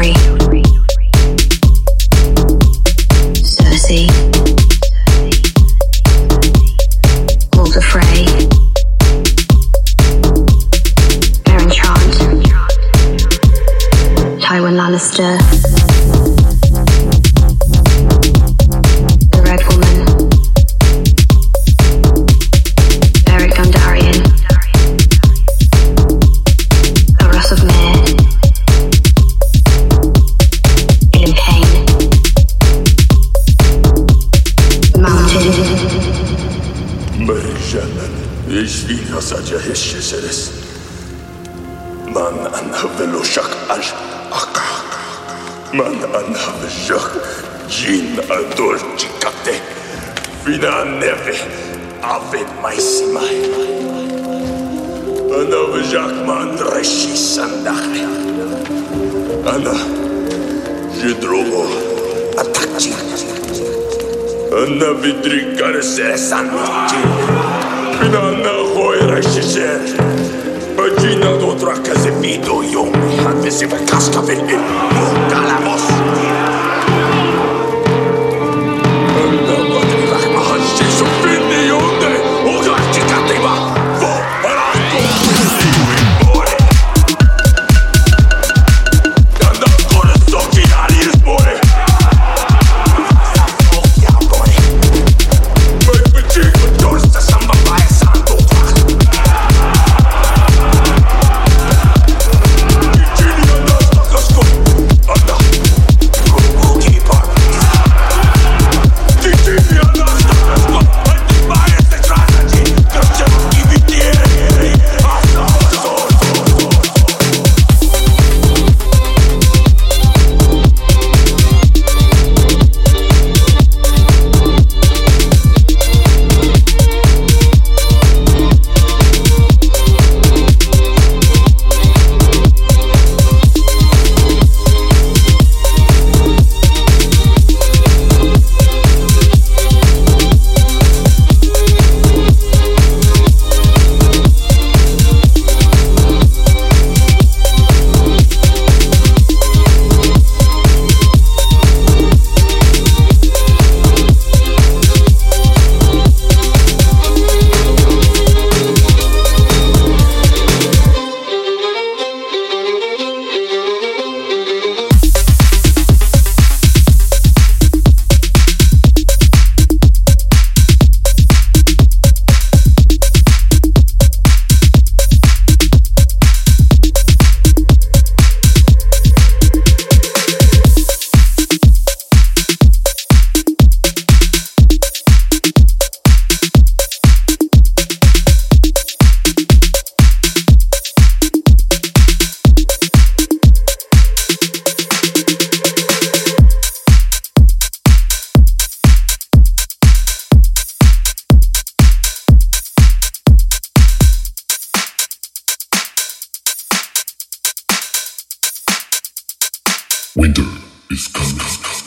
Joffrey, Cersei, Frey, Tywin Lannister, seres. Man anhavel oszak al. Man anhavel szak jin ador chikate. Fina neve ave maisimai. Ana vajak man reshi sandakhe. Ana jedrogo atakchi. Ana Granda hoira shisher Ögyina dodra kezimido jom Hát viszi be kaszkavillim Munkálamos Munkálamos Winter is coming.